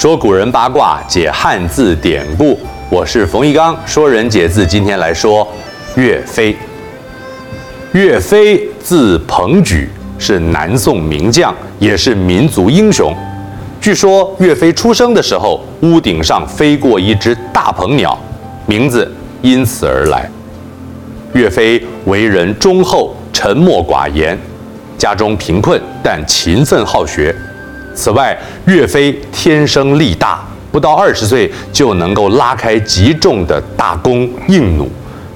说古人八卦，解汉字典故。我是冯一刚，说人解字，今天来说岳飞。岳飞字鹏举，是南宋名将，也是民族英雄。据说岳飞出生的时候，屋顶上飞过一只大鹏鸟，名字因此而来。岳飞为人忠厚、沉默寡言，家中贫困，但勤奋好学。此外，岳飞天生力大，不到二十岁就能够拉开极重的大弓硬弩，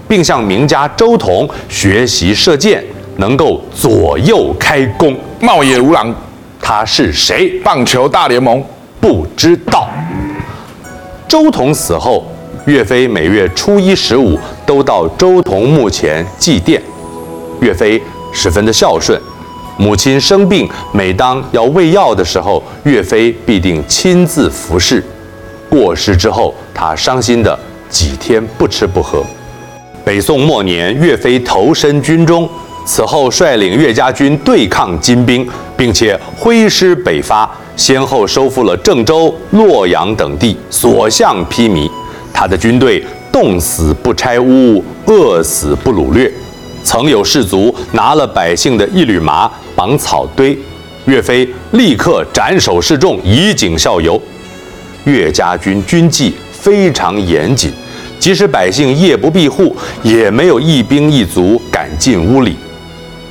并向名家周同学习射箭，能够左右开弓。茂野无郎，他是谁？棒球大联盟不知道。周同死后，岳飞每月初一、十五都到周同墓前祭奠。岳飞十分的孝顺。母亲生病，每当要喂药的时候，岳飞必定亲自服侍。过世之后，他伤心的几天不吃不喝。北宋末年，岳飞投身军中，此后率领岳家军对抗金兵，并且挥师北伐，先后收复了郑州、洛阳等地，所向披靡。他的军队冻死不拆屋，饿死不掳掠。曾有士卒拿了百姓的一缕麻绑草堆，岳飞立刻斩首示众，以儆效尤。岳家军军纪非常严谨，即使百姓夜不闭户，也没有一兵一卒敢进屋里。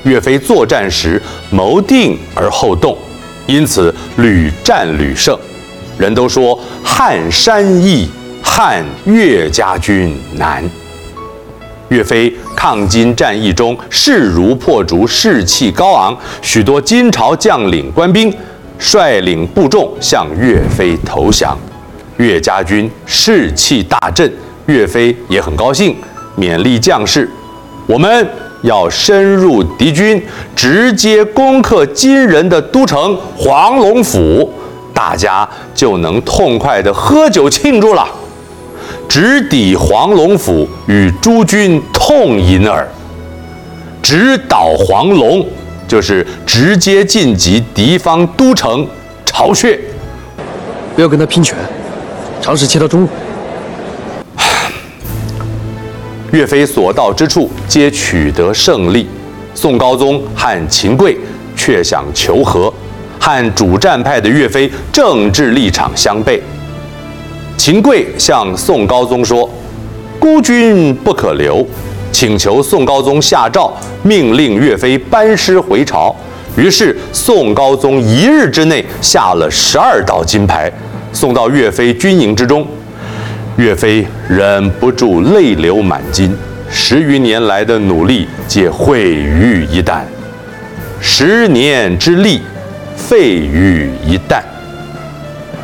岳飞作战时谋定而后动，因此屡战屡胜。人都说撼山易，撼岳家军难。岳飞抗金战役中势如破竹，士气高昂，许多金朝将领官兵率领部众向岳飞投降，岳家军士气大振，岳飞也很高兴，勉励将士：我们要深入敌军，直接攻克金人的都城黄龙府，大家就能痛快地喝酒庆祝了。直抵黄龙府，与诸军痛饮耳。直捣黄龙，就是直接晋级敌方都城巢穴。不要跟他拼拳，尝试切到中路。岳飞所到之处皆取得胜利。宋高宗和秦桧却想求和，和主战派的岳飞政治立场相悖。秦桧向宋高宗说：“孤军不可留，请求宋高宗下诏，命令岳飞班师回朝。”于是宋高宗一日之内下了十二道金牌，送到岳飞军营之中。岳飞忍不住泪流满襟，十余年来的努力皆毁于一旦，十年之力废于一旦，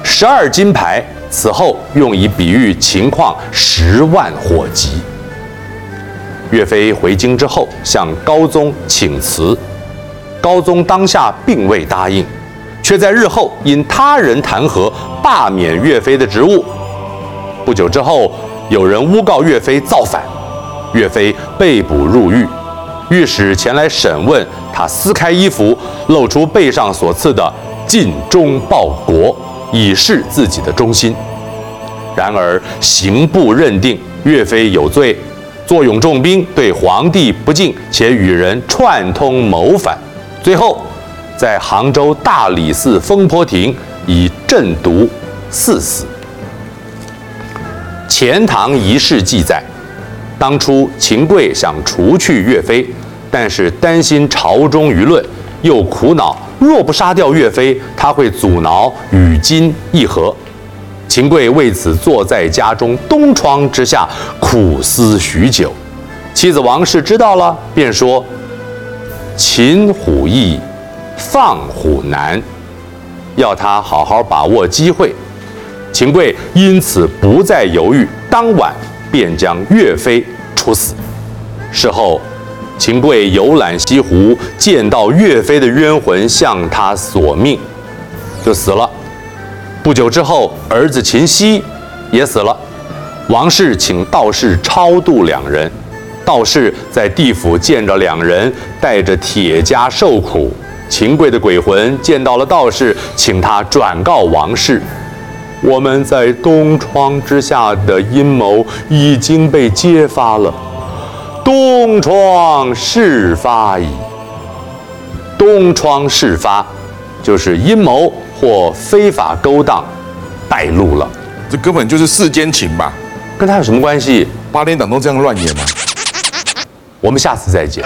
十二金牌。此后用以比喻情况十万火急。岳飞回京之后向高宗请辞，高宗当下并未答应，却在日后因他人弹劾罢免岳飞的职务。不久之后，有人诬告岳飞造反，岳飞被捕入狱，御史前来审问，他撕开衣服，露出背上所刺的“尽忠报国”。以示自己的忠心。然而刑部认定岳飞有罪，坐拥重兵，对皇帝不敬，且与人串通谋反。最后，在杭州大理寺风波亭以鸩毒赐死。《钱塘遗事》记载，当初秦桧想除去岳飞，但是担心朝中舆论，又苦恼。若不杀掉岳飞，他会阻挠与金议和。秦桧为此坐在家中东窗之下苦思许久。妻子王氏知道了，便说：“擒虎易，放虎难，要他好好把握机会。”秦桧因此不再犹豫，当晚便将岳飞处死。事后。秦桧游览西湖，见到岳飞的冤魂向他索命，就死了。不久之后，儿子秦熙也死了。王氏请道士超度两人，道士在地府见着两人带着铁枷受苦。秦桧的鬼魂见到了道士，请他转告王氏。我们在东窗之下的阴谋已经被揭发了，东窗事发矣。东窗事发，就是阴谋或非法勾当败露了。这根本就是世间情吧？跟他有什么关系？八点档都这样乱演吗？我们下次再见。